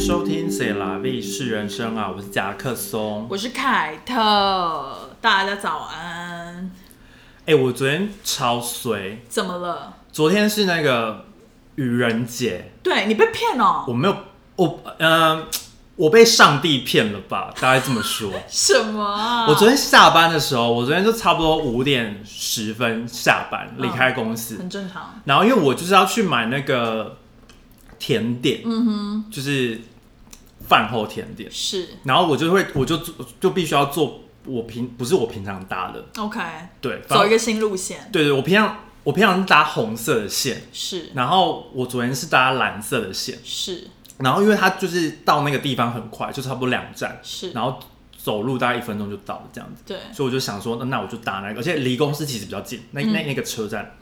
收听《谁啦 V 是人生》啊，我是夹克松。我是凯特，大家早安。哎、我昨天超衰，怎么了？昨天是那个愚人节，对你被骗哦、我没有，我呃，我被上帝骗了吧？大概这么说。什么啊？我昨天下班的时候，我昨天就差不多五点十分下班离开公司，很正常。然后因为我就是要去买那个甜点，嗯哼，就是饭后甜点，是。然后我就会我就就必须要做我平不是我平常搭的，OK，对，走一个新路线。对对，我平常我平常是搭红色的线，是。然后我昨天是搭蓝色的线，是。然后因为它就是到那个地方很快，就差不多两站，是，然后走路大概一分钟就到了这样子，对，所以我就想说，那那我就搭那个，而且离公司其实比较近，那嗯。那那个车站，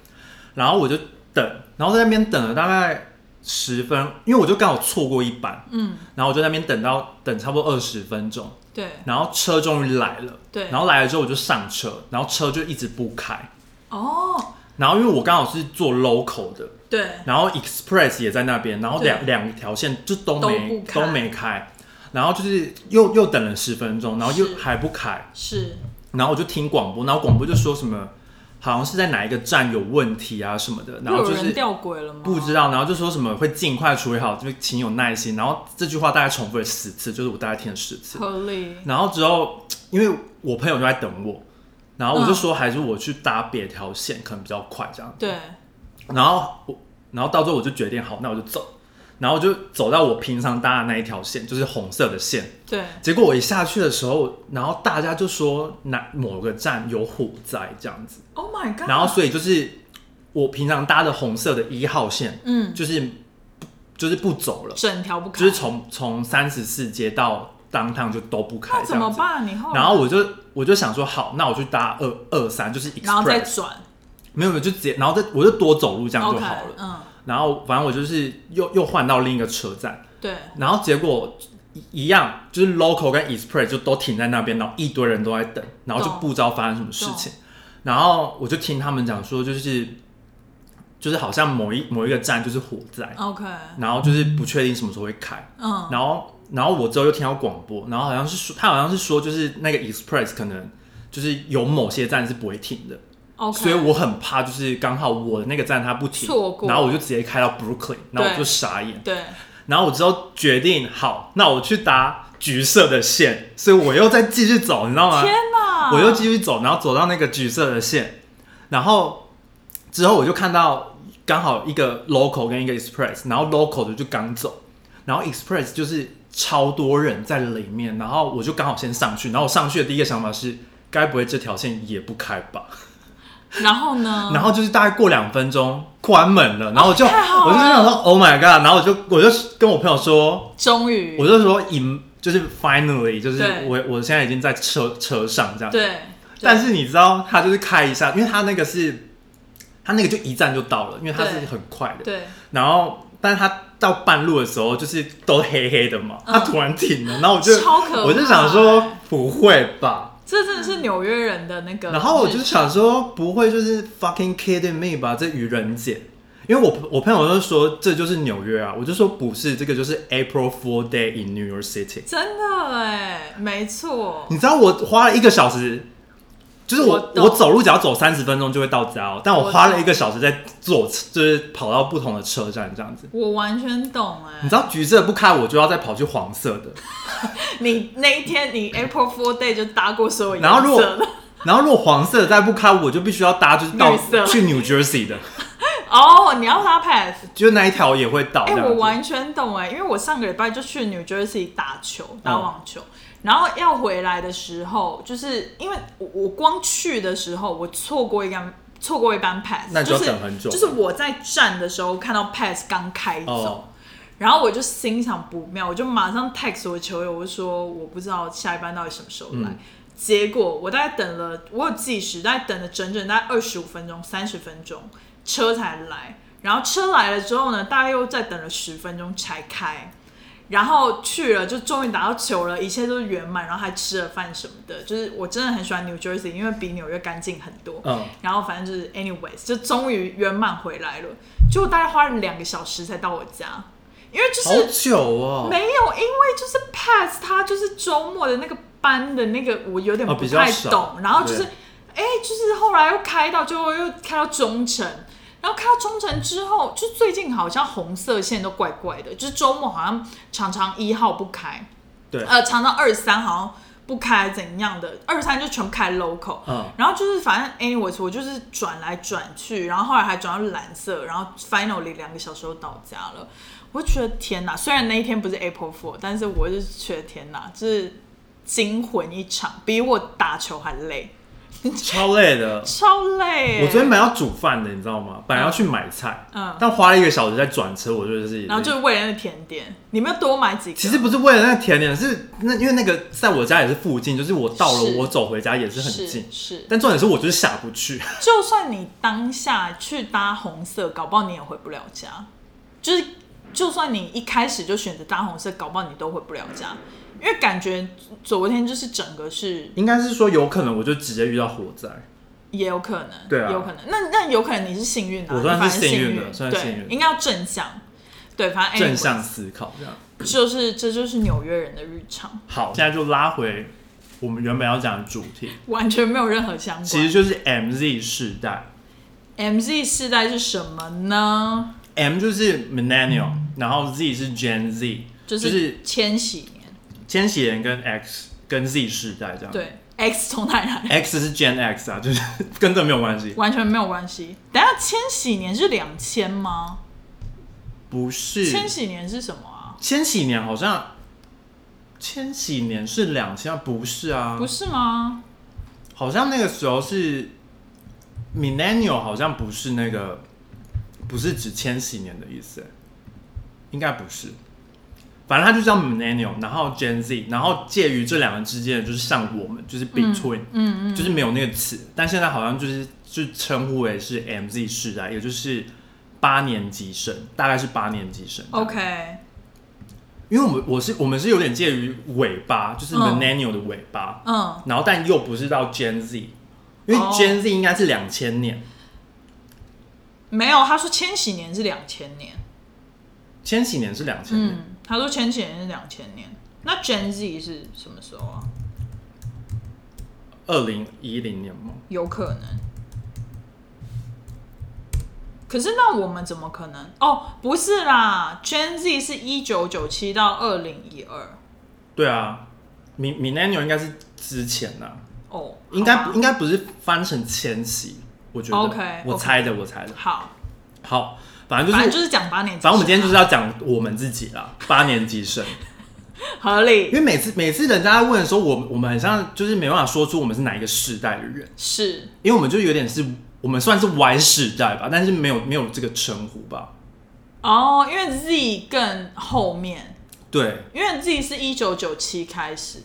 然后我就等，然后在那边等了大概十分，因为我就刚好错过一班，嗯，然后我就在那边等到等差不多二十分钟，对。然后车终于来了，对。然后来了之后我就上车，然后车就一直不开，哦，然后因为我刚好是做 local 的，对，然后 express 也在那边，然后两两条线就都都没不开。没开，然后就是又又等了十分钟，然后又还不开，是。然后我就听广播，然后广播就说什么好像是在哪一个站有问题啊什么的，然后就是又有人掉轨了吗？不知道，然后就说什么会尽快处理好，就请有耐心，然后这句话大概重复了十次，就是我大概听了十次，合理。然后之后因为我朋友就在等我，然后我就嗯说还是我去搭别条线可能比较快这样。对，然后我，然后到最后我就决定好，那我就走，然后我就走到我平常搭的那一条线，就是红色的线。对，结果我一下去的时候，然后大家就说哪某个站有火灾这样子，Oh my god！然后所以就是我平常搭的红色的一号线，嗯，就是就是不走了，整条不开，就是从从三十四街到当趟就都不开那。怎么办？你后然后我就我就想说好，那我去搭二二三，就是然后再转没有没有就直接，然后再我就多走路这样就好了。嗯，然后反正我就是又又换到另一个车站，对，然后结果一一样，就是 local 跟 express 就都停在那边，然后一堆人都在等，然后就不知道发生什么事情。然后我就听他们讲说，就是就是好像某一某一个站就是火灾，OK，然后就是不确定什么时候会开。嗯，然后然后我之后又听到广播，然后好像是说他好像是说就是那个 express 可能就是有某些站是不会停的。OK，所以我很怕，就是刚好我的那个站它不停，错过然后我就直接开到 Brooklyn，然后我就傻眼，对，然后我之后决定好，那我去搭橘色的线，所以我又再继续走，你知道吗？天哪！我又继续走，然后走到那个橘色的线，然后之后我就看到刚好一个 local 跟一个 express，然后 local 的就刚走，然后 express 就是超多人在里面，然后我就刚好先上去，然后我上去的第一个想法是，该不会这条线也不开吧？然后呢？然后就是大概过两分钟关门了，然后我就、我就想说 Oh my God，然后我就我就跟我朋友说，终于，我就说 in 就是 finally 就是我我现在已经在车车上这样，对，但是你知道他就是开一下，因为他那个是他那个就一站就到了，因为他是很快的，对，然后但是他到半路的时候就是都黑黑的嘛，嗯他突然停了，然后我就超可怕我就想说不会吧。这真的是纽约人的那个。然后我就想说，不会就是 fucking kidding me 吧？这愚人节，因为我我朋友就说这就是纽约啊，我就说不是，这个就是 April Fool Day in New York City。真的哎，没错，你知道我花了一个小时，就是我我我走路只要走三十分钟就会到家哦，但我我花了一个小时在坐，就是跑到不同的车站这样子。我完全懂哎。你知道橘色不开，我就要再跑去黄色的。你那一天你 April Fool Day 就搭过所有然后如果然后如果黄色的再不开，我就必须要搭就是到去 New Jersey 的，哦，你要搭 pass。就那一条也会到。哎、我完全懂哎，因为我上个礼拜就去 New Jersey 打球，嗯打网球，然后要回来的时候，就是因为我我光去的时候，我错过一班错过一班 pass，那就要是等很久就是我在站的时候看到 pass 刚开走。哦然后我就心想不妙，我就马上 text 我的球友，我就说我不知道下一班到底什么时候来。嗯结果我大概等了，我有计时，大概等了整整大概二十五分钟、三十分钟，车才来。然后车来了之后呢，大概又再等了十分钟才开。然后去了，就终于打到球了，一切都是圆满，然后还吃了饭什么的。就是我真的很喜欢 New Jersey，因为比纽约干净很多。嗯，然后反正就是 anyways，就终于圆满回来了。就大概花了两个小时才到我家，因为就好是久哦。没有，因为就是 Pass 他就是周末的那个班的那个我有点哦不太懂，然后就是对哎、就是后来又开到最后又开到中城，然后开到冲绳之后，就最近好像红色线都怪怪的，就是周末好像常常一号不开，对，呃，常常二三好像不开怎样的，二三就全部开 local，嗯，然后就是反正 anyways 我就是转来转去，然后后来还转到蓝色，然后 finally 两个小时就到家了。我觉得天哪！虽然那一天不是 April Fool，但是我就是觉得天哪，就是惊魂一场，比我打球还累，超累的。超累。我昨天本来要煮饭的，你知道吗？本来要去买菜，嗯但花了一个小时在转车，我就是，然后就是为了那个甜点，你们要多买几个。其实不是为了那个甜点，是那因为那个在我家也是附近，就是我到了我走回家也是很是近，是，但重点是我就是下不去。就算你当下去搭红色，搞不好你也回不了家。就是，就算你一开始就选择搭红色，搞不好你都回不了家，因为感觉昨天就是整个是应该是说有可能我就直接遇到火灾，也有可能，对啊有可能。那那有可能你是幸运的、啊，我算是你反正幸幸运的算是幸运对，应该要正向。对，反正正向思考这样。就是这就是纽约人的日常，好，现在就拉回我们原本要讲的主题，完全没有任何相关。其实就是 MZ 世代。MZ 世代是什么呢？M 就是 Millennial，、然后 Z 是 Gen Z，就就是是千禧年，千禧年跟 X 跟 Z 世代这样。对，X 从哪里来？，X 是 Gen X 啊，就是 跟这没有关系。完全没有关系。等下千禧年是两千吗？不是，千禧年是什么啊？千禧年好像，千禧年是两千，不是啊？不是吗？好像那个时候是 Millennial，好像不是那个，不是指千禧年的意思，应该不是。反正他就叫 Millennial，然后 Gen Z，然后介于这两个之间的就是像我们，就是 Between，、嗯嗯，就是没有那个词，但现在好像就是就称呼为是 MZ 世代，也就是八年级生，大概是八年级生。OK，因为我们我是我们是有点介于尾巴，就是嗯。Millennial 的尾巴，嗯，然后但又不是到 Gen Z，因为哦。Gen Z 应该是两千年，没有，他说千禧年是两千年。千禧年是两千年，嗯，他说千禧年是两千年。那 Gen Z 是什么时候啊？二零一零年吗？有可能。可是那我们怎么可能？哦，不是啦，Gen Z 是一九九七到二零一二。对啊，Mi Millennial 应该是之前呐、哦，应该应该不是翻成千禧，我觉得 OK，我猜的，我猜的。好，好，反正就是反正就是讲八年级啊。反正我们今天就是要讲我们自己啦，八年级生。合理因为每次每次人家在问的时候，我我们很像就是没办法说出我们是哪一个世代的人，是因为我们就有点是我们算是 Y 世代吧，但是没有没有这个称呼吧。哦，因为 Z 更后面，对，因为 Z 是一九九七开始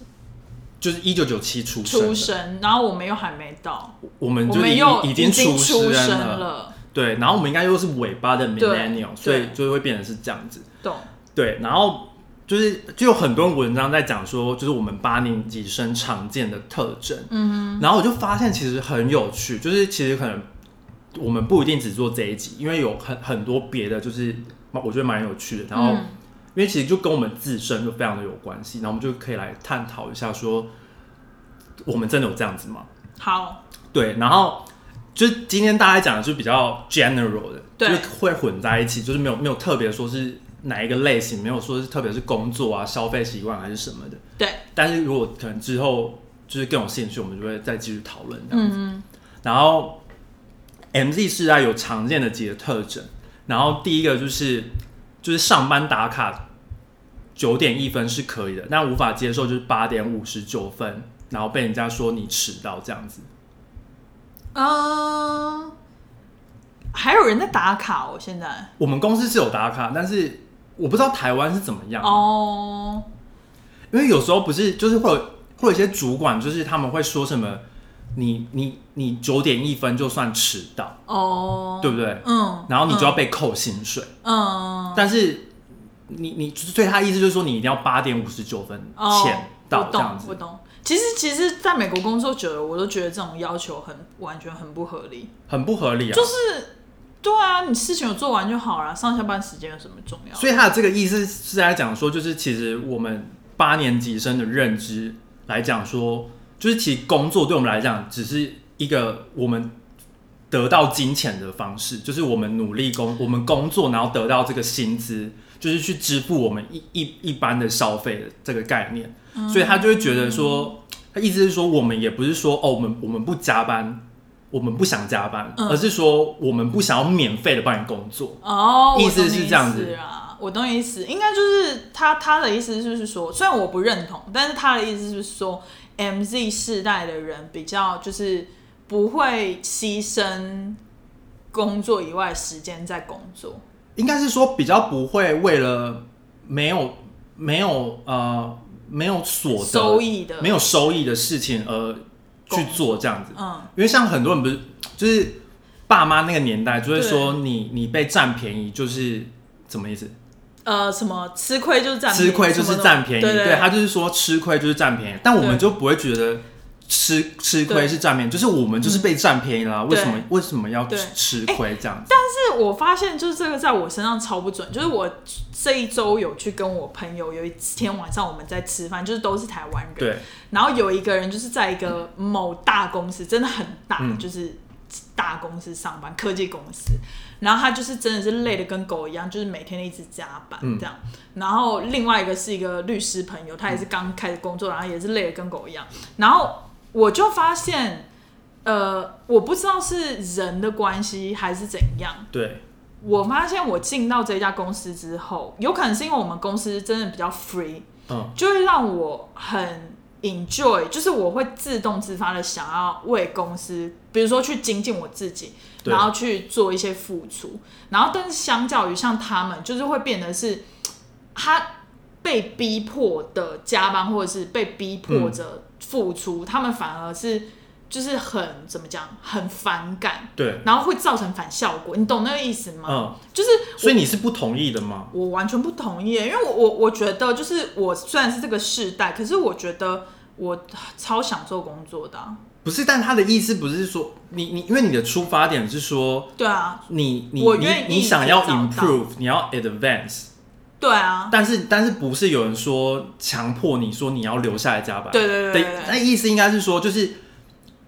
就是一九九七出生，出生，然后我们又还没到，我们就已我们又已经出出生了。了，对，然后我们应该又是尾巴的 millennial，所以就会变成是这样子。懂？对，然后就是就有很多文章在讲说，就是我们八年级生常见的特征。嗯然后我就发现其实很有趣，就是其实可能我们不一定只做这一集，因为有很很多别的，就是我觉得蛮有趣的。然后、嗯因为其实就跟我们自身就非常的有关系，然后我们就可以来探讨一下说，我们真的有这样子吗？好，对，然后就是今天大家讲的就比较 general 的，对就是会混在一起，就是没有没有特别说是哪一个类型，没有说是特别是工作啊、消费习惯还是什么的。对，但是如果可能之后就是更有兴趣，我们就会再继续讨论这样子。嗯然后 MZ 世代有常见的几个特征，然后第一个就是就是上班打卡九点一分是可以的，但无法接受就是八点五十九分，然后被人家说你迟到这样子。嗯，还有人在打卡哦，现在。我们公司是有打卡，但是我不知道台湾是怎么样，哦，因为有时候不是就是会有会有一些主管，就是他们会说什么，你你你九点一分就算迟到，哦，对不对？嗯，然后你就要被扣薪水，嗯，但是你你所以他意思就是说你一定要八点五十九分哦前到这样子，懂我懂。其实其实，在美国工作久了，我都觉得这种要求很完全很不合理。很不合理啊。就是对啊，你事情有做完就好了，上下班时间有什么重要？所以他的这个意思是在讲说，就是其实我们八年级生的认知来讲说，就是其实工作对我们来讲只是一个我们得到金钱的方式，就是我们努力工，我们工作然后得到这个薪资，就是去支付我们一一一般的消费的这个概念。所以他就会觉得说，他意思是说，我们也不是说哦，我们我们不加班。我们不想加班，嗯而是说我们不想要免费的帮你工作。哦，意思是这样子啊，我懂你意思，应该就是他他的意思就是说，虽然我不认同，但是他的意思就是说，MZ 世代的人比较就是不会牺牲工作以外时间在工作。应该是说比较不会为了没有没有呃没有所得收益的没有收益的事情而去做这样子。嗯，因为像很多人不是就是爸妈那个年代就会对。说你你被占便宜就是什么意思？呃，什么吃亏就是占吃亏就是占便宜，对对他就是说吃亏就是占便宜，但我们就不会觉得吃吃亏是占便宜，就是我们就是被占便宜啦、为什么为什么要对吃亏这样子？但是我发现，就是这个在我身上超不准。就是我这一周有去跟我朋友，有一天晚上我们在吃饭，就是都是台湾人。对，然后有一个人就是在一个某大公司，真的很大，嗯就是大公司上班，科技公司。然后他就是真的是累的跟狗一样，就是每天一直加班嗯这样。然后另外一个是一个律师朋友，他也是刚开始工作，然后也是累的跟狗一样。然后我就发现，呃，我不知道是人的关系还是怎样，对，我发现我进到这家公司之后，有可能是因为我们公司真的比较 free，嗯，就会让我很 enjoy，就是我会自动自发的想要为公司，比如说去精进我自己，然后去做一些付出。然后，但是相较于像他们，就是会变得是他被逼迫的加班，或者是被逼迫着付出，他们反而是就是很怎么讲，很反感。对，然后会造成反效果，你懂那个意思吗？嗯，就是所以你是不同意的吗？我完全不同意，因为我我我觉得就是我虽然是这个世代，可是我觉得我超享受工作的啊、不是，但他的意思不是说你你，因为你的出发点是说对啊，你你你你想要 improve，你要 advance，对啊，但是但是不是有人说强迫你说你要留下来加班？对对对对那，意思应该是说就是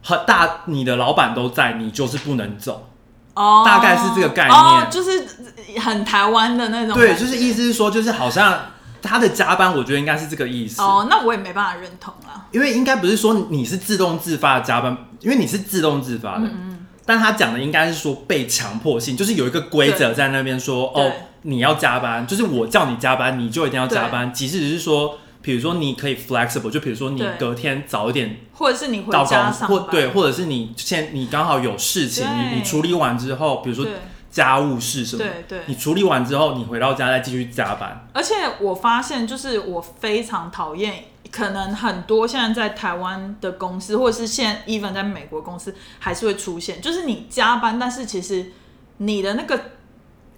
很大，你的老板都在，你就是不能走。哦，大概是这个概念哦，就是很台湾的那种，对，就是意思是说，就是好像他的加班，我觉得应该是这个意思。哦，那我也没办法认同啦。因为应该不是说你是自动自发的加班，因为你是自动自发的。嗯但他讲的应该是说被强迫性，就是有一个规则在那边说，哦，你要加班，就是我叫你加班，你就一定要加班。即使只是说，比如说你可以 flexible，就比如说你隔天早一点或者是你回到公司，家上班，或对，或者是你现你刚好有事情，你你处理完之后，比如说家务事什么，对对。你处理完之后，你回到家再继续加班。而且我发现，就是我非常讨厌，可能很多现在在台湾的公司，或者是现在 even 在美国公司，还是会出现，就是你加班，但是其实你的那个，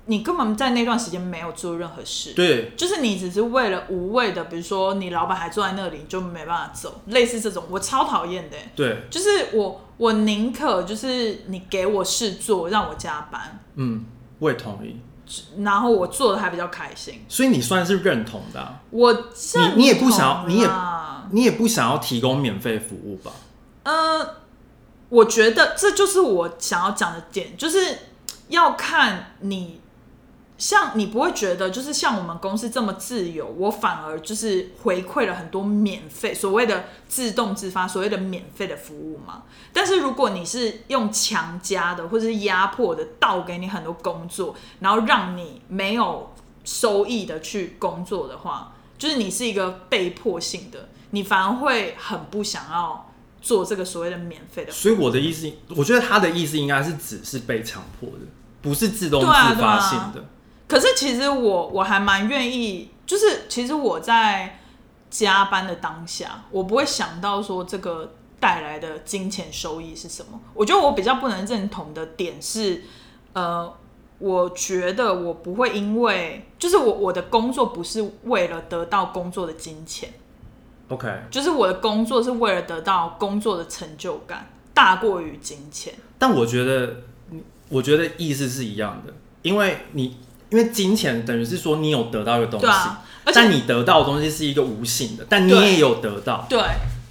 你根本在那段时间没有做任何事，对，就是你只是为了无谓的，比如说你老板还坐在那里，你就没办法走，类似这种，我超讨厌的欸。对，就是我，我宁可就是你给我事做，让我加班，嗯，我也同意。然后我做的还比较开心。所以你算是认同的啊、我你你也不想要你也你也不想要提供免费服务吧？呃，我觉得这就是我想要讲的点，就是要看你，像你不会觉得就是像我们公司这么自由，我反而就是回馈了很多免费所谓的自动自发所谓的免费的服务嘛。但是如果你是用强加的或者是压迫的倒给你很多工作，然后让你没有收益的去工作的话，就是你是一个被迫性的，你反而会很不想要做这个所谓的免费的。所以我的意思，我觉得他的意思应该是只是被强迫的，不是自动自发性的。可是其实我我还蛮愿意，就是其实我在加班的当下，我不会想到说这个带来的金钱收益是什么。我觉得我比较不能认同的点是，呃，我觉得我不会因为就是我我的工作不是为了得到工作的金钱，OK，就是我的工作是为了得到工作的成就感大过于金钱。但我觉得我觉得意思是一样的，因为你因为金钱等于是说你有得到一个东西，啊，但你得到的东西是一个无形的，但你也有得到，对，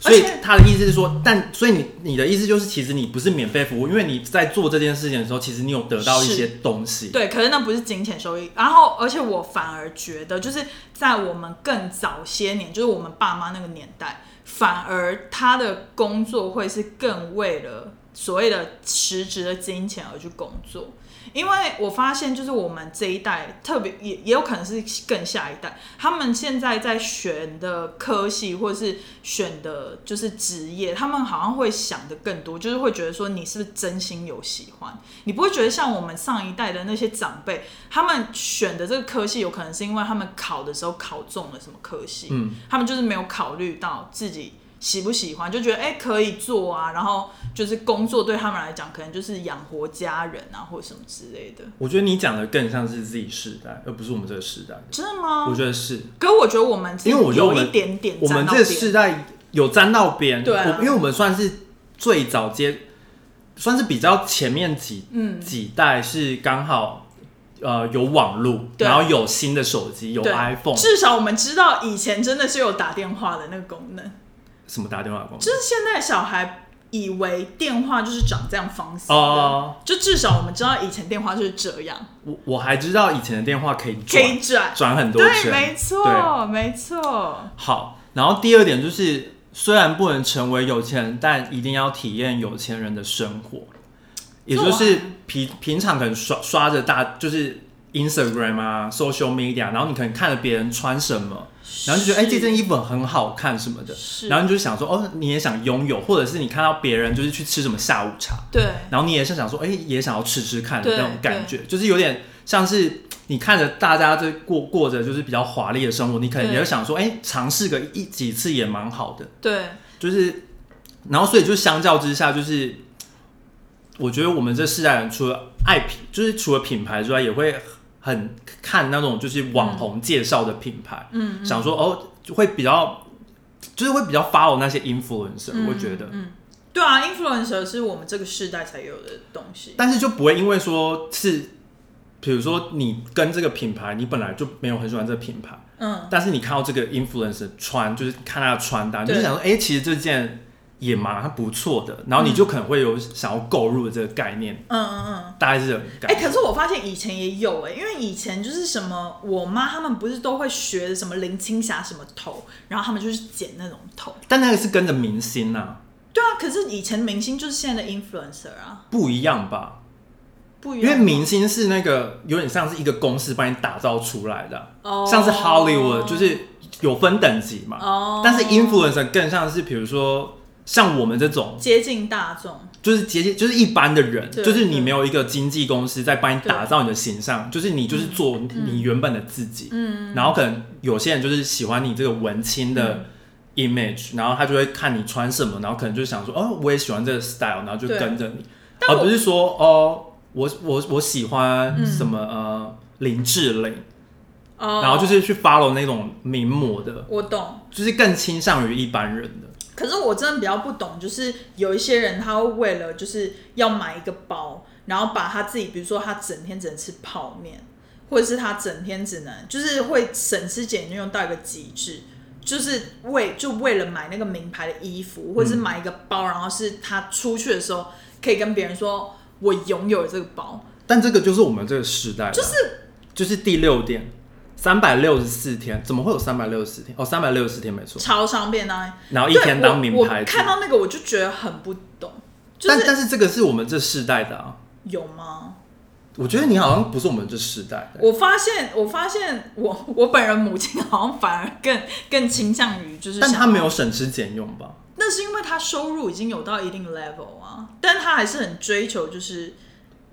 所以他的意思是说，但所以你你的意思就是，其实你不是免费服务，因为你在做这件事情的时候，其实你有得到一些东西。对，可是那不是金钱收益。然后，而且我反而觉得，就是在我们更早些年，就是我们爸妈那个年代，反而他的工作会是更为了所谓的实质的金钱而去工作。因为我发现，就是我们这一代，特别也也有可能是更下一代，他们现在在选的科系或者是选的就是职业，他们好像会想的更多，就是会觉得说你是不是真心有喜欢，你不会觉得像我们上一代的那些长辈，他们选的这个科系，有可能是因为他们考的时候考中了什么科系，嗯，他们就是没有考虑到自己喜不喜欢，就觉得哎、可以做啊，然后就是工作对他们来讲，可能就是养活家人啊，或者什么之类的。我觉得你讲的更像是自己世代，而不是我们这个世代。真的吗？我觉得是，可是我觉得我们因为我觉得我们有一点点我们这个世代有沾到边，对啊因为我们算是最早接，算是比较前面几嗯几代是刚好呃有网络，然后有新的手机，有 iPhone，至少我们知道以前真的是有打电话的那个功能，什么打电话的功能就是现在小孩以为电话就是长这样方式的，哦。就至少我们知道以前电话就是这样，我我还知道以前的电话可以可转以转，转很多对，圈，没错，没错，好，然后第二点就是，虽然不能成为有钱人，但一定要体验有钱人的生活，也就是平平常可能刷刷着大就是 Instagram 啊、social media，然后你可能看着别人穿什么，然后就觉得哎、这件衣服很好看什么的，是，然后你就想说哦，你也想拥有，或者是你看到别人就是去吃什么下午茶，对，然后你也是想说，哎、也想要吃吃看的那种感觉，就是有点像是你看着大家在过过着就是比较华丽的生活，你可能也会想说，哎、尝试个一几次也蛮好的，对，就是，然后所以就相较之下，就是我觉得我们这世代人除了爱品，就是除了品牌之外，也会很看那种就是网红介绍的品牌，嗯，想说哦，就会比较。就是会比较 follow 那些 influencer，、嗯我觉得，嗯，对啊，influencer 是我们这个世代才有的东西，但是就不会因为说是，比如说你跟这个品牌，你本来就没有很喜欢这个品牌，嗯，但是你看到这个 influencer 穿，就是看他的穿搭，你就对。想说，哎、其实这件也蛮不错的，然后你就可能会有想要购入的这个概念，嗯嗯嗯。大概是这种哎、感觉。可是我发现以前也有哎、因为以前就是什么，我妈他们不是都会学什么林青霞什么头，然后他们就是剪那种头。但那个是跟着明星呐、对啊，可是以前明星就是现在的 influencer 啊，不一样吧？不一样。因为明星是那个有点像是一个公司帮你打造出来的，哦像是 Hollywood 就是有分等级嘛，哦，但是 influencer 更像是比如说像我们这种接近大众，就是接近就是一般的人，就是你没有一个经纪公司在帮你打造你的形象，就是你就是做你原本的自己，嗯，然后可能有些人就是喜欢你这个文青的 image，、然后他就会看你穿什么，然后可能就想说，哦，我也喜欢这个 style，然后就跟着你，而不是说，哦，我我我喜欢嗯什么、呃林志玲，哦，然后就是去 follow 那种名模的，我懂。就是更倾向于一般人的。可是我真的比较不懂，就是有一些人他会为了就是要买一个包，然后把他自己，比如说他整天只能吃泡面，或者是他整天只能就是会省吃俭用到一个极致，就是为就为了买那个名牌的衣服，或者是买一个包，然后是他出去的时候可以跟别人说我拥有这个包，但这个就是我们这个时代就是就是第六点，三百六十四天，怎么会有三百六十四天？哦，三百六十四天没错，超商便当，然后一天当名牌我看到那个我就觉得很不懂，就是但但是这个是我们这世代的啊，有吗？我觉得你好像不是我们这世代。我发现，我发现我我本人母亲好像反而更更倾向于就是，但她没有，省吃俭用吧？那是因为她收入已经有到一定 level 啊，但她还是很追求就是。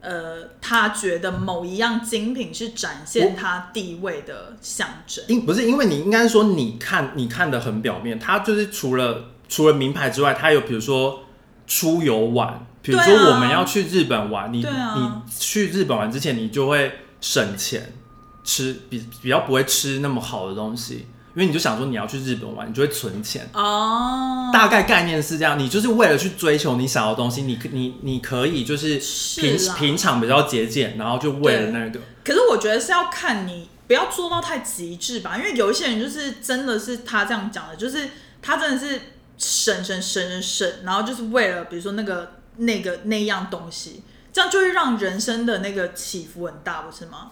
呃，他觉得某一样精品是展现他地位的象征。因不是因为你应该说你看你看的很表面，他就是除了除了名牌之外，他有比如说出游玩，比如说我们要去日本玩，你、啊你去日本玩之前，你就会省钱，吃比比较不会吃那么好的东西，因为你就想说你要去日本玩，你就会存钱。哦，大概概念是这样，你就是为了去追求你想要的东西，你可你你可以就是平是平常比较节俭，然后就为了那个，可是我觉得是要看你不要做到太极致吧，因为有一些人就是真的是他这样讲的，就是他真的是省省省省省，然后就是为了比如说那个那个那样东西，这样就会让人生的那个起伏很大，不是吗？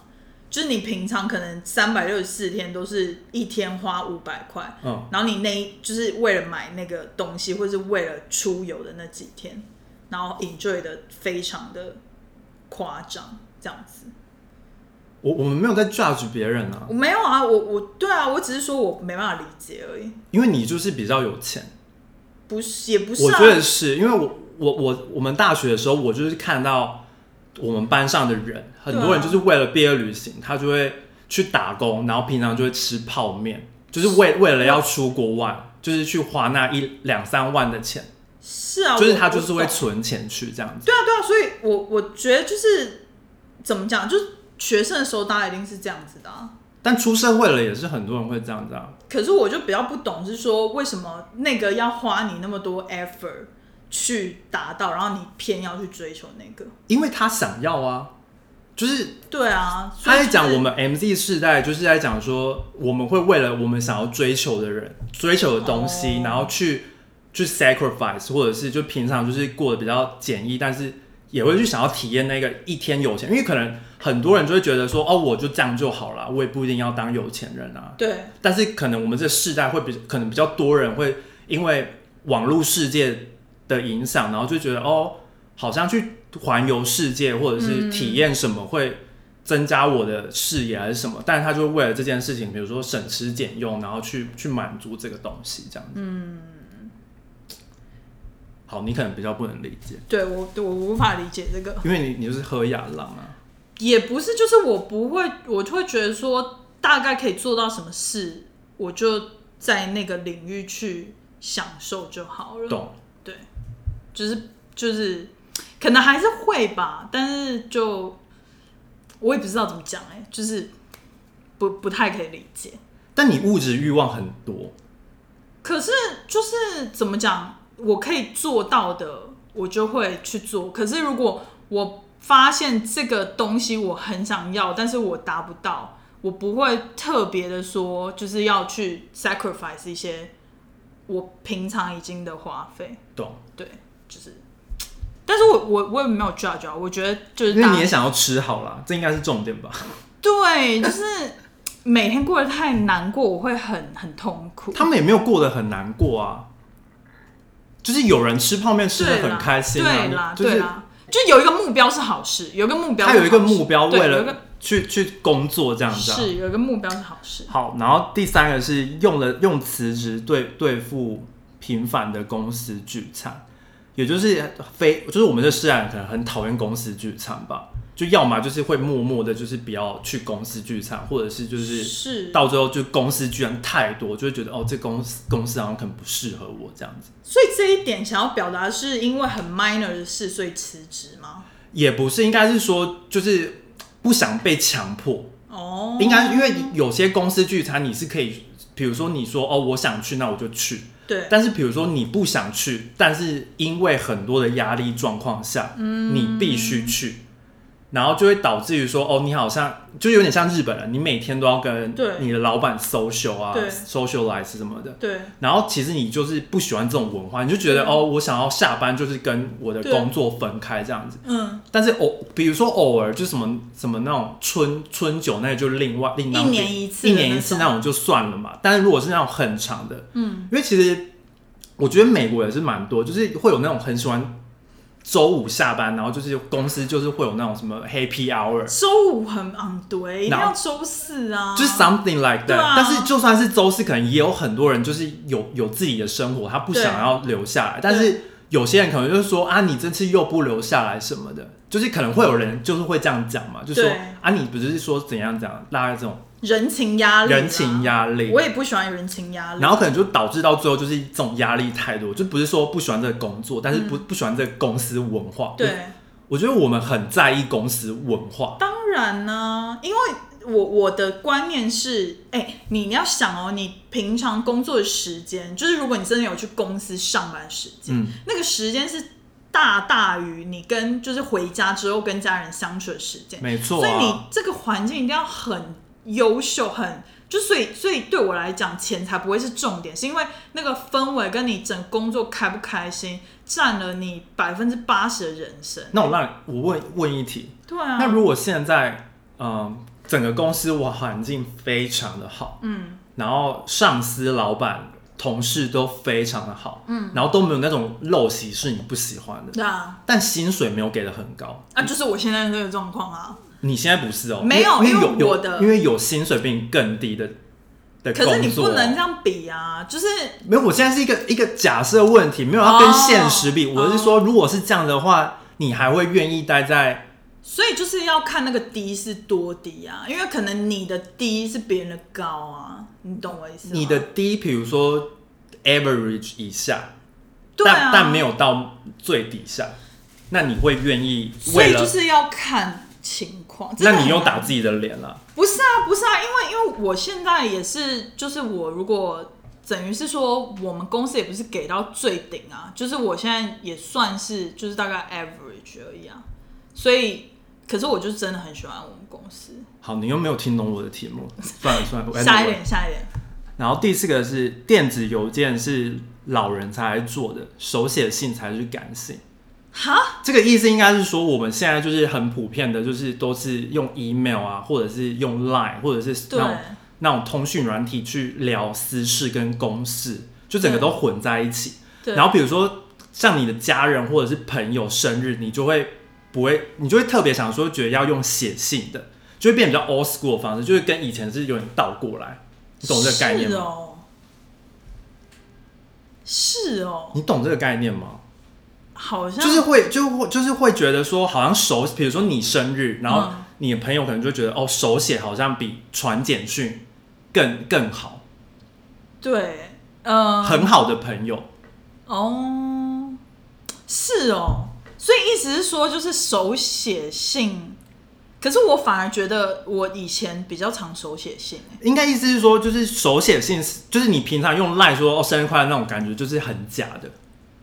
就是你平常可能三百六十四天都是一天花五百块，嗯，然后你那就是为了买那个东西，或是为了出游的那几天，然后 enjoy 的非常的夸张，这样子。我我们没有在 judge 别人啊。我，没有啊，我我对啊，我只是说我没办法理解而已，因为你就是比较有钱，不是也不是、啊，我觉得是因为我我我我们大学的时候，我就是看到我们班上的人，很多人就是为了毕业旅行，他就会去打工，然后平常就会吃泡面，就是为为了要出国玩，就是去花那一两三万的钱，是啊，就是他就是会存钱去这样子。对啊对啊，所以我我觉得就是怎么讲，就是学生的时候大家一定是这样子的啊。但出社会了也是很多人会这样子啊。可是我就比较不懂，是说为什么那个要花你那么多 effort 去达到，然后你偏要去追求那个？因为他想要啊，就是对啊，他在讲我们 MZ 世代，就是在讲说我们会为了我们想要追求的人、追求的东西，哦然后去去 sacrifice，或者是就平常就是过得比较简易，但是也会去想要体验那个一天有钱，因为可能很多人就会觉得说，哦，我就这样就好了，我也不一定要当有钱人啊。对但是可能我们这世代会比可能比较多人会因为网络世界的影响，然后就觉得哦，好像去环游世界或者是体验什么会增加我的视野还是什么，但是他就为了这件事情，比如说省吃俭用，然后去去满足这个东西这样子。嗯，好，你可能比较不能理解，对我我无法理解这个。因为你你就是喝雅郎啊。也不是，就是我不会，我就会觉得说大概可以做到什么事，我就在那个领域去享受就好了。懂？对，就是就是，可能还是会吧，但是就我也不知道怎么讲，哎，就是不不太可以理解。但你物质欲望很多，可是就是怎么讲，我可以做到的，我就会去做。可是如果我发现这个东西我很想要，但是我达不到，我不会特别的说，就是要去 sacrifice 一些我平常已经的花费。懂？对，就是，但是我我我也没有 judge 啊，我觉得就是因为你也想要吃好啦，这应该是重点吧？对，就是每天过得太难过，我会很很痛苦。他们也没有过得很难过啊，就是有人吃泡面吃的很开心啊，对啦，对啦，就有一个目标是好事，有一个目标他有一个目标，为了去去工作这样子、啊。是有一个目标是好事。好，然后第三个是用了用辞职对对付频繁的公司聚餐，也就是非就是我们这世代人可能很讨厌公司聚餐吧，就要么就是会默默的，就是不要去公司聚餐，或者是就是是，到最后就公司居然太多，就会觉得哦，这公司公司好像可能不适合我这样子。所以这一点想要表达是因为很 minor 的事，所以辞职吗？也不是，应该是说就是不想被强迫，哦，应该因为有些公司聚餐你是可以，比如说你说哦我想去，那我就去。对，但是比如说你不想去，但是因为很多的压力状况下，嗯你必须去，然后就会导致于说哦你好像就有点像日本人，你每天都要跟你的老板 social 啊，socialize 什么的。对。然后其实你就是不喜欢这种文化，你就觉得嗯。哦，我想要下班就是跟我的工作分开这样子。嗯，但是偶，比如说偶尔就什么什么那种春春酒，那个就另外另外一年一次一年一次那种就算了嘛。但是如果是那种很长的，嗯，因为其实我觉得美国也是蛮多，就是会有那种很喜欢周五下班，然后就是公司就是会有那种什么 happy hour，周五很昂对，一定要周四啊，就是 something like that、啊。但是就算是周四，可能也有很多人就是有有自己的生活，他不想要留下来。但是有些人可能就是说啊，你这次又不留下来什么的，就是可能会有人就是会这样讲嘛，就说啊，你不是说怎样怎样，大概这种人情压力，人情压力。我。也不喜欢人情压力，然后可能就导致到最后就是这种压力太多，就不是说不喜欢这个工作，但是不、不喜欢这个公司文化。嗯对，我觉得我们很在意公司文化，当然然呢，因为我我的观念是，哎、你你要想哦，你平常工作的时间，就是如果你真的有去公司上班时间，嗯。那个时间是大大于你跟就是回家之后跟家人相处的时间，没错所以你啊，这个环境一定要很优秀，很就所以所以对我来讲，钱才不会是重点，是因为那个氛围跟你整工作开不开心，占了你百分之八十的人生。那我让你我问问一题，对啊，那如果现在嗯整个公司我环境非常的好，嗯然后上司、老板、同事都非常的好，嗯，然后都没有那种陋习是你不喜欢的，对啊，但薪水没有给的很高。啊，就是我现在这个状况啊。你现在不是哦，没有因为有有我的因为有薪水比你更低的可是你不能这样比啊，就是没有，我现在是一个一个假设问题，没有要跟现实比。哦我是说，如果是这样的话，你还会愿意待在所以就是要看那个低是多低啊，因为可能你的低是别人的高啊，你懂我意思吗？你的低，比如说 average 以下，对啊，但但没有到最底下，那你会愿意？所以就是要看情况。那你又打自己的脸了。不是啊，不是啊，因为因为我现在也是，就是我如果等于是说，我们公司也不是给到最顶啊，就是我现在也算是就是大概 average 而已啊，所以可是我就真的很喜欢我们公司。好，你又没有听懂我的题目，算了算了，我 下一点，下一点，然后第四个是电子邮件是老人才来做的，手写信才是感性。哈，这个意思应该是说，我们现在就是很普遍的，就是都是用 email 啊，或者是用 Line，或者是那种那种通讯软体去聊私事跟公事，就整个都混在一起。对，然后比如说像你的家人或者是朋友生日，你就会不会，你就会特别想说，觉得要用写信的，就会变比较 old school 的方式，就是跟以前是有点倒过来。你懂这个概念吗？是哦，是哦，你懂这个概念吗？好像就是会就会就是会觉得说，好像手，比如说你生日，然后嗯你的朋友可能就觉得哦，手写好像比传简讯更更好，对，呃、很好的朋友。哦，是哦，所以意思是说，就是手写信。可是我反而觉得我以前比较常手写信、欸，应该意思是说，就是手写信，就是你平常用赖说哦生日快乐那种感觉，就是很假的。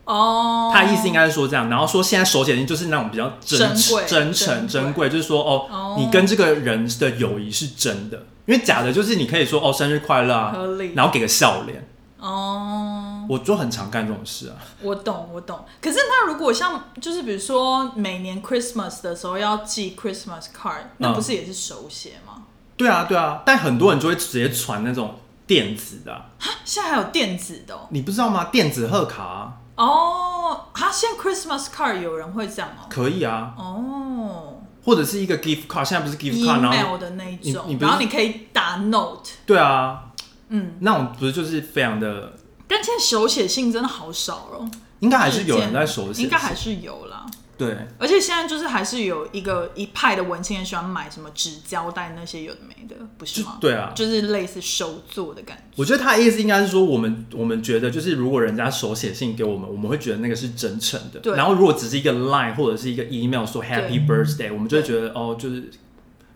哦，他的意思应该是说这样，然后说现在手写信就是那种比较真珍贵真诚、珍珍贵贵，就是说哦哦你跟这个人的友谊是真的，因为假的就是你可以说哦生日快乐啊，然后给个笑脸，哦，我就很常干这种事啊。我懂，我懂。可是那如果像就是比如说每年 Christmas 的时候要寄 Christmas card，那嗯不是也是手写吗？对啊，对啊，但很多人就会直接传那种电子的啊、现在还有电子的哦。你不知道吗？电子贺卡、啊、哦，啊，现在 Christmas card 有人会这样哦。可以啊，哦。或者是一个 gift card，现在不是 gift card，然后，email 的那一种，你你不是然后你可以打 note，对啊，嗯，那种不是就是非常的，但现在手写信真的好少哦，应该还是有人在手写，应该还是有啦。对。而且现在就是还是有一个一派的文青很喜欢买什么纸胶带那些有的没的，不是吗？对啊就是类似手做的感觉。我觉得他的意思应该是说，我们我们觉得就是如果人家手写信给我们，我们会觉得那个是真诚的。对然后如果只是一个 line 或者是一个 email 说 Happy Birthday，我们就会觉得哦，就是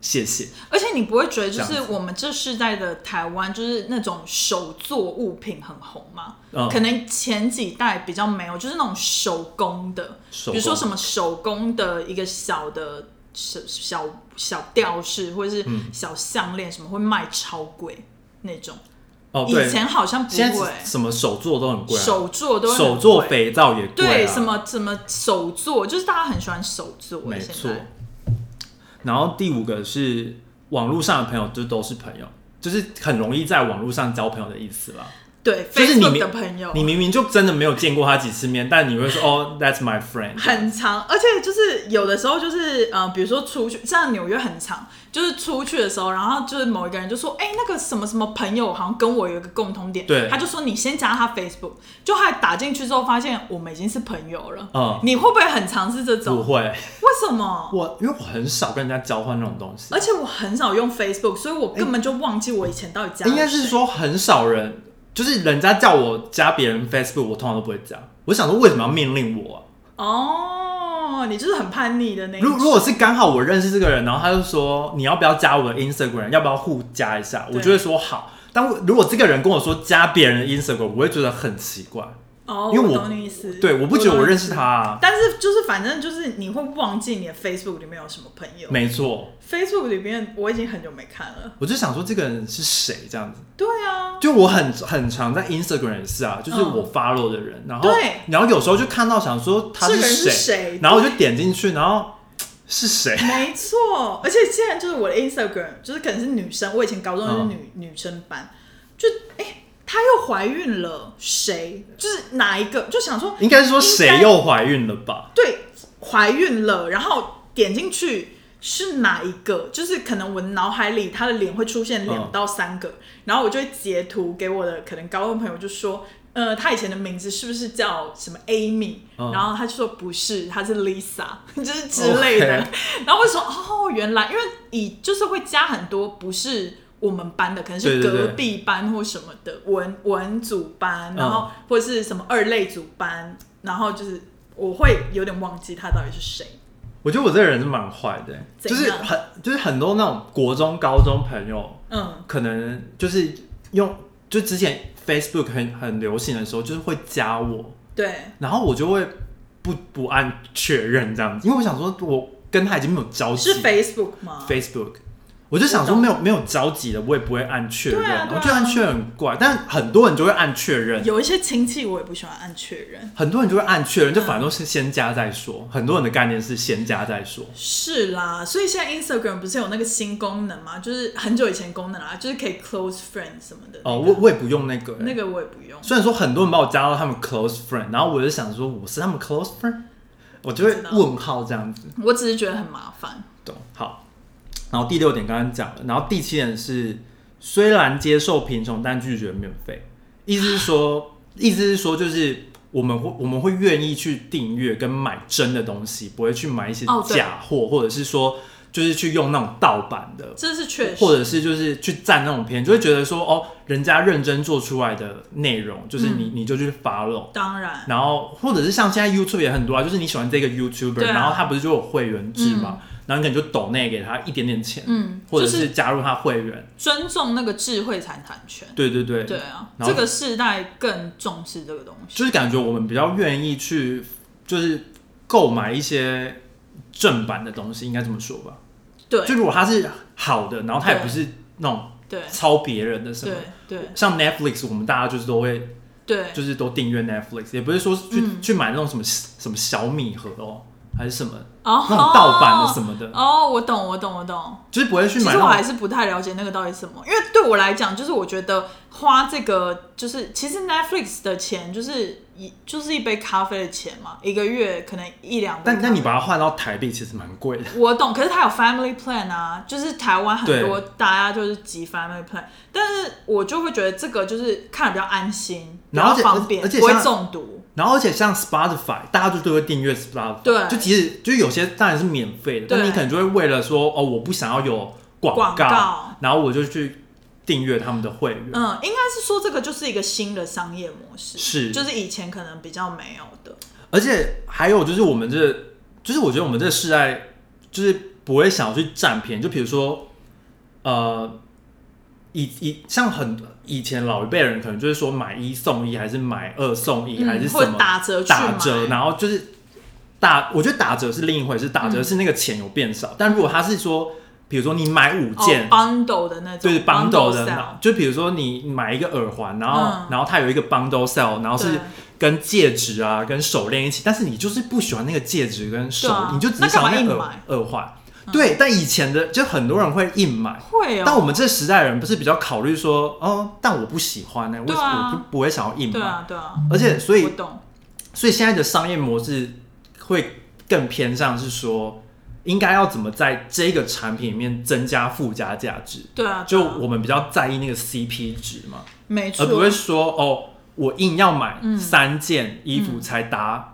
谢谢。而且你不会觉得，就是我们这世代的台湾，就是那种手作物品很红嘛？嗯可能前几代比较没有，就是那种手工的，工比如说什么手工的一个小的小小小吊饰，或者是嗯小项链，什么会卖超贵那种。哦，对，以前好像不现在会，什么手作都很贵、啊，手作都会很手作肥皂也贵、啊，对什么什么手作，就是大家很喜欢手作。没错现在。然后第五个是网络上的朋友，就都是朋友，就是很容易在网络上交朋友的意思了。对就是你 Facebook 的朋友，你明明就真的没有见过他几次面，但你会说哦，That's my friend。很长，而且就是有的时候就是呃，比如说出去，像纽约很长，就是出去的时候，然后就是某一个人就说，哎、那个什么什么朋友好像跟我有一个共同点，对。他就说你先加他 Facebook，就他打进去之后发现我们已经是朋友了，嗯。你会不会很常是这种？不会，为什么？我因为我很少跟人家交换那种东西。而，且我很少用 Facebook，所以我根本就忘记我以前到底加了应该是说很少人，就是人家叫我加别人 Facebook，我通常都不会加。我想说为什么要命令我啊、哦，哦，你就是很叛逆的那。如如果是刚好我认识这个人，然后他就说你要不要加我的 Instagram，要不要互加一下，我就会说好。但如果这个人跟我说加别人的 Instagram，我会觉得很奇怪。哦，因为我懂你意思。对，我不觉得我认识他、。啊。但是就是反正就是你会忘记你的 Facebook 里面有什么朋友。没错，Facebook 里面我已经很久没看了。我就想说这个人是谁这样子。对啊，就我很很常在 Instagram 也是啊，就是嗯我 follow 的人，然后对然后有时候就看到想说他是谁，谁？然后我就点进去，然后 是谁？没错，而且现在就是我的 Instagram，就是可能是女生，我以前高中就是女、女生班，就哎、她又怀孕了，谁？就是哪一个？就想说，应该是说谁又怀孕了吧？对，怀孕了，然后点进去是哪一个？就是可能我脑海里她的脸会出现两嗯到三个，然后我就会截图给我的可能高中朋友，就说。呃，她以前的名字是不是叫什么 Amy？、嗯然后他就说不是，她是 Lisa，就是之类的。然后我就说哦，原来因为以就是会加很多不是我们班的，可能是隔壁班或什么的文文组班，嗯。然后或者是什么二类组班，然后就是我会有点忘记他到底是谁。我觉得我这个人是蛮坏的，就是很就是很多那种国中、高中朋友，嗯，可能就是用就之前 Facebook 很很流行的时候，就是会加我，对，然后我就会不不按确认这样子，因为我想说我跟他已经没有交集是 Facebook 吗？Facebook，我就想说没有没有交集的，我也不会按确认，对啊啊我觉得按确认很怪，但很多人就会按确认，有一些亲戚我也不喜欢按确认。很多人就会按确认，就嗯反正都是先加再说，很多人的概念是先加再说。是啦，所以现在 Instagram 不是有那个新功能吗？就是很久以前功能啦，就是可以 close friend 什么的。哦，我我也不用那个、那个我也不用。虽然说很多人把我加到他们 close friend，然后我就想说我是他们 close friend，我就会问号这样子。我只是觉得很麻烦。懂好。然后第六点刚刚讲了，然后第七点是虽然接受贫穷，但拒绝免费。意思是说，意思是说，就是我们会我们会愿意去订阅跟买真的东西，不会去买一些哦对。假货，或者是说就是去用那种盗版的，这是确实，或者是就是去占那种便宜，就会觉得说哦，人家认真做出来的内容，就是你、你就去 follow。当然，然后，或者是像现在 YouTube 也很多啊，就是你喜欢这个 YouTuber，、对啊。然后他不是就有会员制嘛，然后你可能就抖内给他一点点钱，嗯，或者是是加入他会员。尊重那个智慧财产权。对对对，对啊，这个世代更重视这个东西。就是感觉我们比较愿意去，就是购买一些正版的东西，应该这么说吧。对就如果它是好的，然后它也不是那种对抄别人的什么对，对像 Netflix，我们大家就是都会对，就是都订阅 Netflix，也不是说去、嗯去买那种什么什么小米盒哦，还是什么哦，那种盗版的什么的，哦，我懂，我懂，我懂。就是不会去其买其。实我还是不太了解那个到底什么，因为对我来讲，就是我觉得花这个就是其实 Netflix 的钱就是一就是一杯咖啡的钱嘛，一个月可能一两。但那你把它换到台币，其实蛮贵的。我懂，可是它有 family plan 啊，就是台湾很多大家就是集 family plan，但是我就会觉得这个就是看着比较安心，比较方便，不会而且像中毒。然后而且像 Spotify，大家就都会订阅 Spotify，对。就其实就有些当然是免费的，但你可能就会为了说哦，我不想要有广广告。然后我就去订阅他们的会员。嗯，应该是说这个就是一个新的商业模式，是。就是以前可能比较没有的。而且还有就是我们这，就是我觉得我们这个世代就是不会想要去占便宜，就比如说，呃，以以像很以前老一辈人可能就是说买一送一，还是买二送一，嗯还是什么打折去打折，然后就是打，我觉得打折是另一回事，打折嗯是那个钱有变少，但如果他是说，比如说你买五哦件。bundle 的那种，对 bundle 的就比如说你买一个耳环，然后、嗯然后它有一个 bundle sell，然后是对跟戒指啊、跟手链一起，但是你就是不喜欢那个戒指跟手，对啊你就只是想要耳耳环。对，但以前的就很多人会硬买，会哦。但我们这时代人不是比较考虑说，哦，但我不喜欢呢、为什么我不不会想要硬买？对啊，对啊，而且所以。所以现在的商业模式会更偏向是说，应该要怎么在这个产品里面增加附加价值。对啊，就我们比较在意那个 CP 值嘛，没错，而不会说哦，我硬要买嗯。三件衣服才打、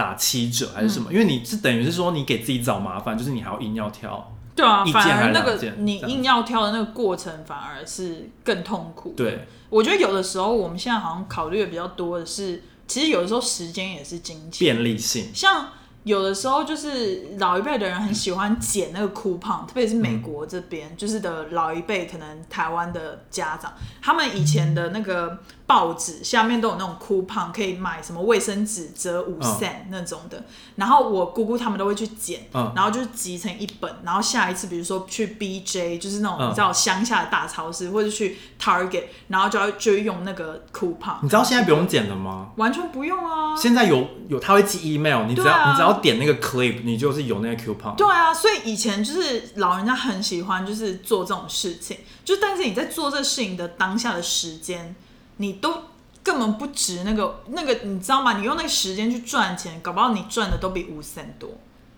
打七折还是什么？因为你是等于是说你给自己找麻烦，就是你还要硬要挑。对啊反而那个你硬要挑的那个过程，反而是更痛苦。，对，我觉得有的时候我们现在好像考虑的比较多的是，其实有的时候时间也是金钱。便利性。像有的时候就是老一辈的人很喜欢捡那个 coupon，特别是美国这边，就是的老一辈，可能台湾的家长，他们以前的那个报纸下面都有那种 coupon，可以买什么卫生纸折五 cent 那种的。然后我姑姑他们都会去捡，嗯然后就是集成一本，然后下一次比如说去 BJ，就是那种嗯你知道乡下的大超市，或者去 Target，然后就要就用那个 coupon，你知道现在不用剪了吗？完全不用啊。现在有有，他会寄 email，你只要、啊你只要点那个 clip，你就是有那个 coupon。对啊，所以以前就是老人家很喜欢就是做这种事情，就但是你在做这事情的当下的时间，你都根本不值那个那个，你知道吗？你用那个时间去赚钱，搞不好你赚的都比五 cent 多，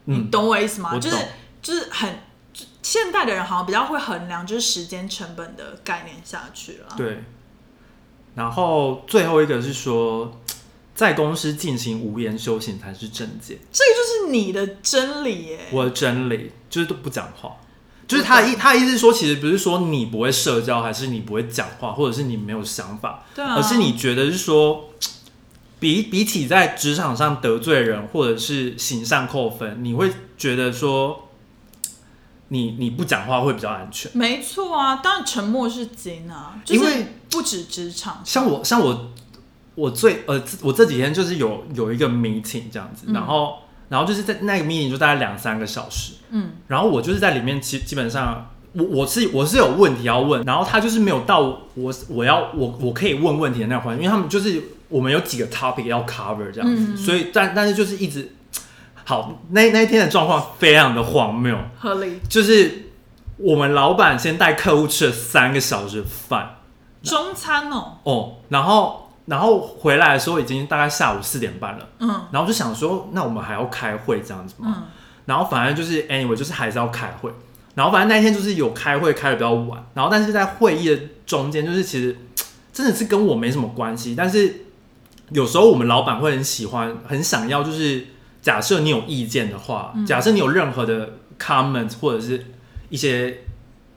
你嗯，懂我意思吗？就是就是很就现代的人好像比较会衡量就是时间成本的概念下去了。对。然后最后一个是说，在公司进行无言修行才是正解。这个就是你的真理耶。我的真理就是都不讲话，就是他的意他的意思是说，其实不是说你不会社交，还是你不会讲话，或者是你没有想法，对啊，而是你觉得是说，比比起在职场上得罪人，或者是形象扣分，你会觉得说，你你不讲话会比较安全。没错啊，当然沉默是金啊，就是因为不止职场，像我像我我最呃我这几天就是有有一个 meeting 这样子，嗯。然后然后就是在那个 meeting 就大概两三个小时，嗯。然后我就是在里面基基本上。我我是我是有问题要问，然后他就是没有到我我要我我可以问问题的那个环节，因为他们就是我们有几个 topic 要 cover 这样子，嗯所以但但是就是一直好那那一天的状况非常的荒谬，合理。就是我们老板先带客户吃了三个小时的饭，中餐哦，哦，然后然后回来的时候已经大概下午四点半了，嗯然后就想说，那我们还要开会这样子吗？嗯然后反正就是 anyway，就是还是要开会。然后反正那一天就是有开会，开的比较晚。然后但是在会议的中间，就是其实真的是跟我没什么关系。但是有时候我们老板会很喜欢，很想要，就是假设你有意见的话，嗯假设你有任何的 comment 或者是一些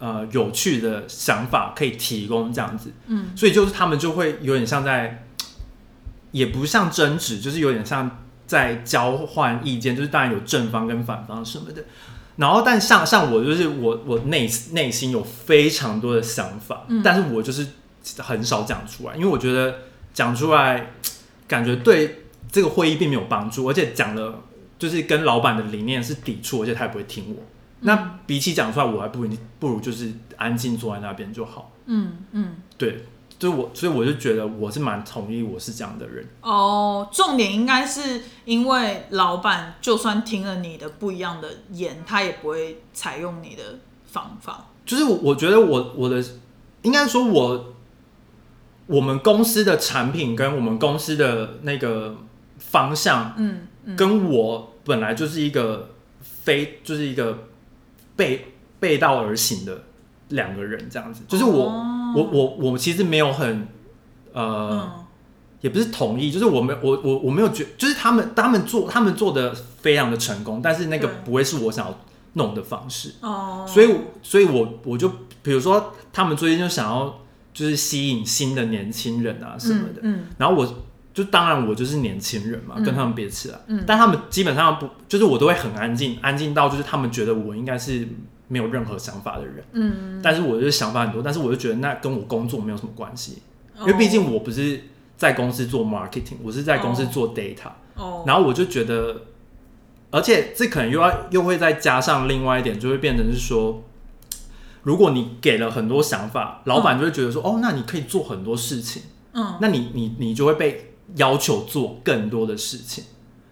呃有趣的想法可以提供这样子。嗯所以就是他们就会有点像在，也不像争执，就是有点像在交换意见，就是当然有正方跟反方什么的。然后，但像像我就是我我内内心有非常多的想法，嗯但是我就是很少讲出来，因为我觉得讲出来感觉对这个会议并没有帮助，而且讲了就是跟老板的理念是抵触，而且他也不会听我。那比起讲出来，我还不如不如就是安静坐在那边就好。嗯嗯。对，就我，所以我就觉得我是蛮同意我是这样的人。哦，重点应该是因为老板就算听了你的不一样的言，他也不会采用你的方法。就是我我觉得我我的应该说我我们公司的产品跟我们公司的那个方向，嗯嗯，跟我本来就是一个非就是一个背背道而行的两个人这样子。就是我、哦。我我我其实没有很呃。嗯。也不是同意，就是我没我我我没有觉，就是他们他们做他们做的非常的成功，但是那个不会是我想要弄的方式，哦，所以所以我我就比如说他们最近就想要就是吸引新的年轻人啊什么的，嗯。然后我就当然我就是年轻人嘛，嗯。跟他们比起来，嗯。但他们基本上不就是我都会很安静，安静到就是他们觉得我应该是没有任何想法的人，嗯。但是我就是想法很多，但是我就觉得那跟我工作没有什么关系，嗯，因为毕竟我不是在公司做 marketing，我是在公司做 data，、哦，然后我就觉得，而且这可能又要又会再加上另外一点，就会变成是说，如果你给了很多想法，老板就会觉得说，哦，那你可以做很多事情，嗯。那你你你就会被要求做更多的事情，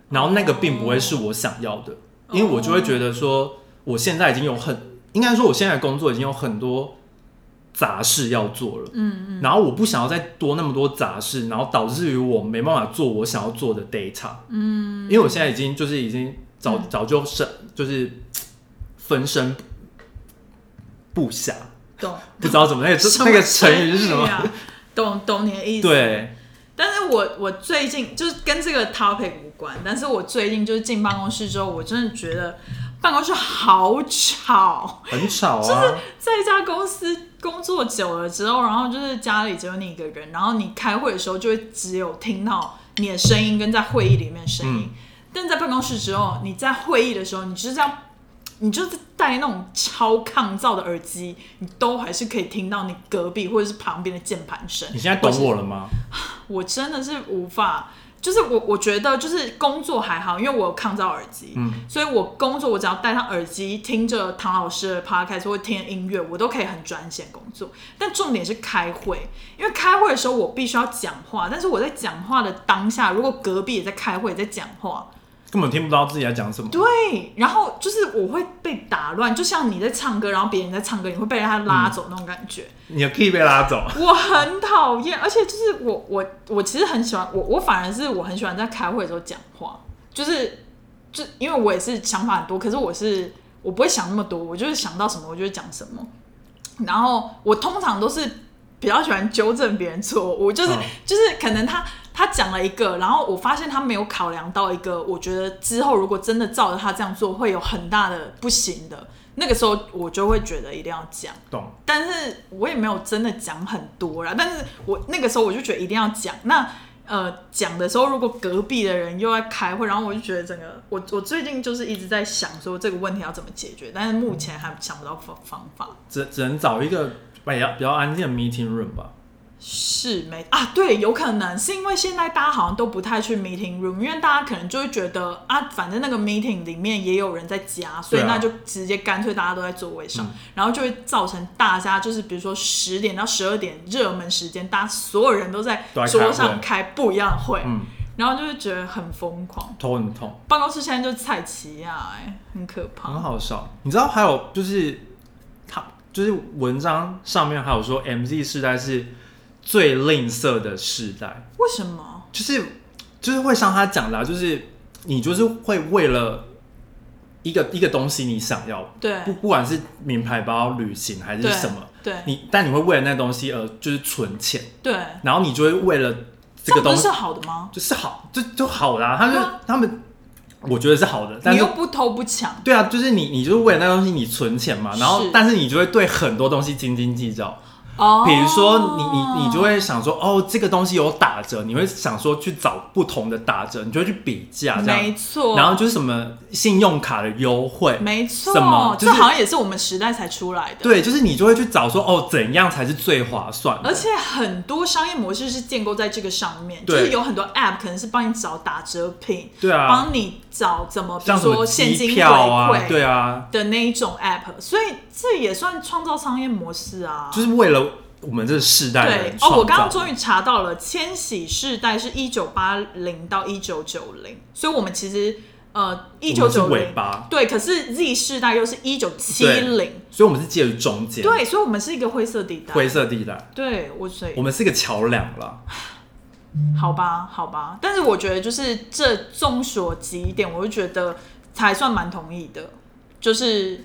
然后那个并不会是我想要的，因为我就会觉得说，我现在已经有很，应该说我现在工作已经有很多杂事要做了。嗯嗯。然后我不想要再多那么多杂事，然后导致于我没办法做我想要做的 data。嗯，因为我现在已经就是已经早、嗯。早就是就是分身不暇，懂，不知道怎么那个什那个成语是什么？懂懂你的意思。对，但是我我最近就是跟这个 topic 无关，但是我最近就是进办公室之后，我真的觉得办公室好吵。很吵啊。就是在一家公司工作久了之后，然后就是家里只有你一个人，然后你开会的时候就会只有听到你的声音跟在会议里面的声音。嗯但在办公室之后，你在会议的时候，你就是要，你就是戴那种超抗噪的耳机，你都还是可以听到你隔壁或者是旁边的键盘声。你现在懂我了吗？我真的是无法，就是我我觉得就是工作还好，因为我有抗噪耳机，嗯所以我工作我只要戴上耳机，听着唐老师的 podcast 或听音乐，我都可以很专心工作。但重点是开会，因为开会的时候我必须要讲话，但是我在讲话的当下，如果隔壁也在开会也在讲话，根本听不到自己在讲什么。对，然后就是我会被打乱，就像你在唱歌，然后别人在唱歌，你会被他拉走那种感觉。你的 key 被拉走，我很讨厌，而且就是我我我其实很喜欢我我反而是我很喜欢在开会的时候讲话，就是就因为我也是想法很多，可是我是我不会想那么多，我就是想到什么我就会讲什么，然后我通常都是比较喜欢纠正别人错误，就是、嗯就是可能他他讲了一个，然后我发现他没有考量到一个，我觉得之后如果真的照着他这样做会有很大的不行的，那个时候我就会觉得一定要讲。懂？但是我也没有真的讲很多啦，但是我那个时候我就觉得一定要讲。那呃讲的时候，如果隔壁的人又在开会，然后我就觉得整个我我最近就是一直在想说这个问题要怎么解决，但是目前还想不到方方法。只只能找一个比较比较安静的 meeting room 吧。是没啊？对，有可能是因为现在大家好像都不太去 meeting room，因为大家可能就会觉得啊，反正那个 meeting 里面也有人在家，所以那就直接干脆大家都在座位上，嗯然后就会造成大家就是比如说十点到十二点热门时间，大家所有人都在桌上开不一样的会，嗯，然后就会觉得很疯狂。头很痛，办公室现在就是菜奇亚，哎，很可怕。很好笑。你知道还有就是他就是文章上面还有说 MZ 世代是最吝啬的世代，为什么？就是就是会像他讲的、啊，就是你就是会为了一个一个东西你想要，对。不不管是名牌包、旅行还是什么，对你但你会为了那东西而就是存钱，对，然后你就会为了这个东西是好的吗？就是好，就就好啦、他就啊。他们，我觉得是好的，但是你又不偷不抢，对啊，就是你你就是为了那东西你存钱嘛，然后是。但是你就会对很多东西斤斤计较，哦，比如说你你你就会想说哦这个东西有打折，你会想说去找不同的打折，你就会去比价这样，没错，然后就是什么信用卡的优惠，没错，什么就是这好像也是我们时代才出来的。，对，就是你就会去找说哦怎样才是最划算，而且很多商业模式是建构在这个上面，就是有很多 App 可能是帮你找打折品，对啊，帮你找怎么，比如说现金回票啊，馈对啊，的那一种 App，所以这也算创造商业模式啊。就是为了我们这个世代的对哦，我刚刚终于查到了，千禧世代是一九八零到一九九零，所以我们其实呃一九九零尾巴，对，可是 Z 世代又是一九七零，所以我们是介于中间，对，所以我们是一个灰色地带。灰色地带，对，我所以我们是一个桥梁啦。好吧，好吧，但是我觉得就是这众所几点，我就觉得还算蛮同意的，就是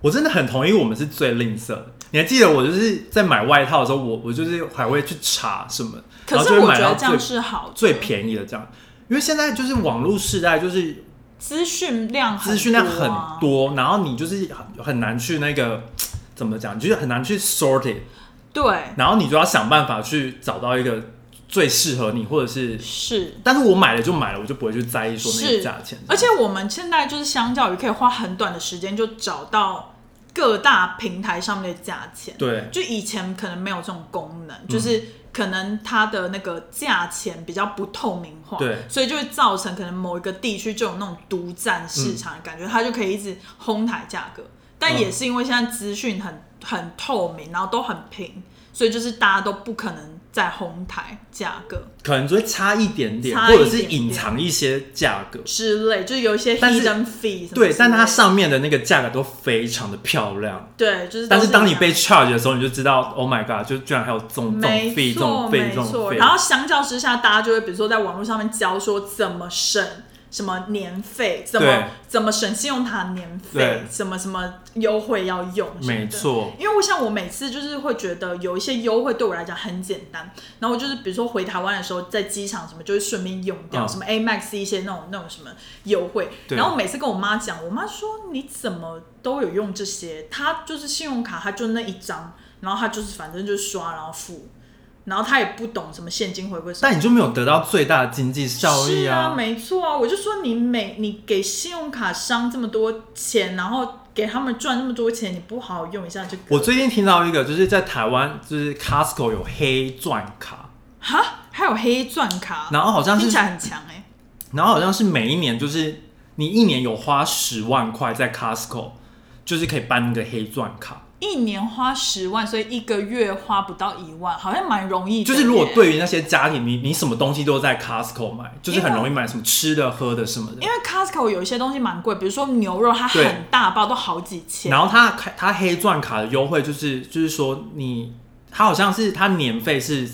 我真的很同意，我们是最吝啬的。你还记得我就是在买外套的时候，我我就是还会去查什么，可是我觉得这样是好的，最便宜的这样。因为现在就是网络时代，就是资讯量很资讯量很多，然后你就是很很难去那个怎么讲，就是很难去 sort it，对，然后你就要想办法去找到一个最适合你，或者是，是。但是我买了就买了，我就不会去在意说那个价钱。而且我们现在就是相较于可以花很短的时间就找到各大平台上面的价钱，对。就以前可能没有这种功嗯。能，就是可能它的那个价钱比较不透明化，对。所以就会造成可能某一个地区就有那种独占市场的感觉，它就可以一直哄抬价格。但嗯。也是因为现在资讯很很透明，然后都很平，所以就是大家都不可能再哄抬价格可能就会差一点点，或者是隐藏一些价格。之类，就是有一些但是 hidden fee 对，但它上面的那个价格都非常的漂亮。对，就是都但是当你被 charge 的时候，你就知道，Oh my god，就居然还有这种这种没费、这种费、这种，费。然后相较之下，大家就会比如说在网络上面教说怎么省什么年费，怎么怎么省信用卡年费，什么什么优惠要用，没。错，因为我想，我每次就是会觉得有一些优惠对我来讲很简单，然后我就是比如说回台湾的时候，在机场什么就会顺便用掉，嗯。什么 Amex 一些那种那种什么优惠，然后每次跟我妈讲，我妈说你怎么都有用这些，她就是信用卡，她就那一张，然后她就是反正就刷然后付，然后他也不懂什么现金回馈。但你就没有得到最大的经济效益是啊，没错啊，我就说你每你给信用卡商这么多钱，然后给他们赚那么多钱，你不好好用一下这个。我最近听到一个，就是在台湾，就是 Costco 有黑钻卡，哈，还有黑钻卡，然后好像是听起来很强哎、然后好像是每一年就是你一年有花十万块在 Costco，就是可以办那个黑钻卡。一年花十万，所以一个月花不到一万，好像蛮容易。就是如果对于那些家庭，你你什么东西都在 Costco 买，就是很容易买什么吃的、喝的什么的因。为 Costco 有一些东西蛮贵，比如说牛肉，它很大包，都好几千。然后它它黑钻卡的优惠就是就是说你它好像是它年费是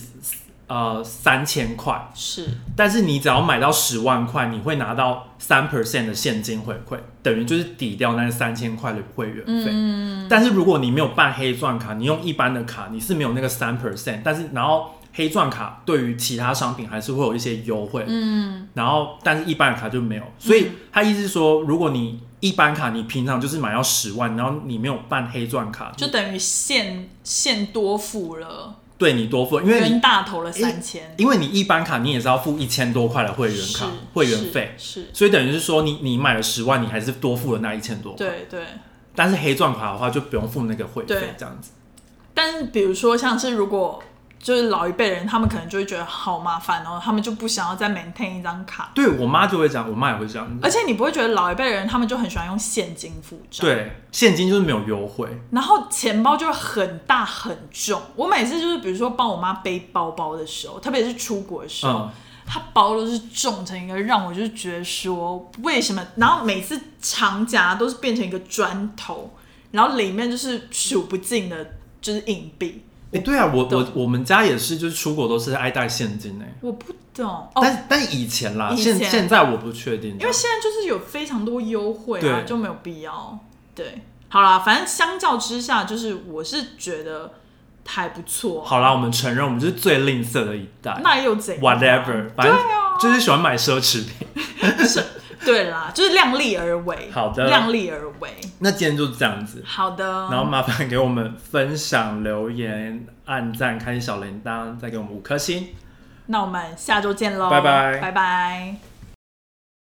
呃三千块，是。但是你只要买到十万块，你会拿到三 percent 的现金回馈，等于就是抵掉那三千块的会员费。嗯，但是如果你没有办黑钻卡，你用一般的卡，你是没有那个三 percent，但是然后黑钻卡对于其他商品还是会有一些优惠，嗯，然后但是一般的卡就没有，所以他意思是说，如果你一般卡你平常就是买到十万，然后你没有办黑钻卡，就等于现现多付了，对你多付，因为大头了三千，因为你一般卡你也是要付一千多块的会员卡会员费，是，所以等于是说你你买了十万，你还是多付了那一千多块。对对。但是黑钻卡的话就不用付那个会费这样子。但是比如说像是如果就是老一辈人，他们可能就会觉得好麻烦哦，他们就不想要再 maintain 一张卡。对我妈就会这样，我妈也会这样。而且你不会觉得老一辈人他们就很喜欢用现金付账，，对，现金就是没有优惠。然后钱包就会很大很重。我每次就是比如说帮我妈背包包的时候，特别是出国的时候，嗯，她包都是重成一个让我就觉得说为什么，然后每次长夹都是变成一个砖头，然后里面就是数不尽的，就是硬币。哎、对啊，我懂我我们家也是，就是出国都是爱带现金哎、我不懂哦，但但以前啦，现现在我不确定。因为现在就是有非常多优惠啊，就没有必要。对，好啦，反正相较之下，就是我是觉得还不错。好啦，我们承认我们就是最吝啬的一代。那又怎样 whatever，反啊，就是喜欢买奢侈品。对啦，就是量力而为。好的量力而为。那今天就是这样子，好的，然后麻烦给我们分享、留言、按赞、开小铃铛，再给我们五颗星。那我们下周见喽，拜拜拜拜。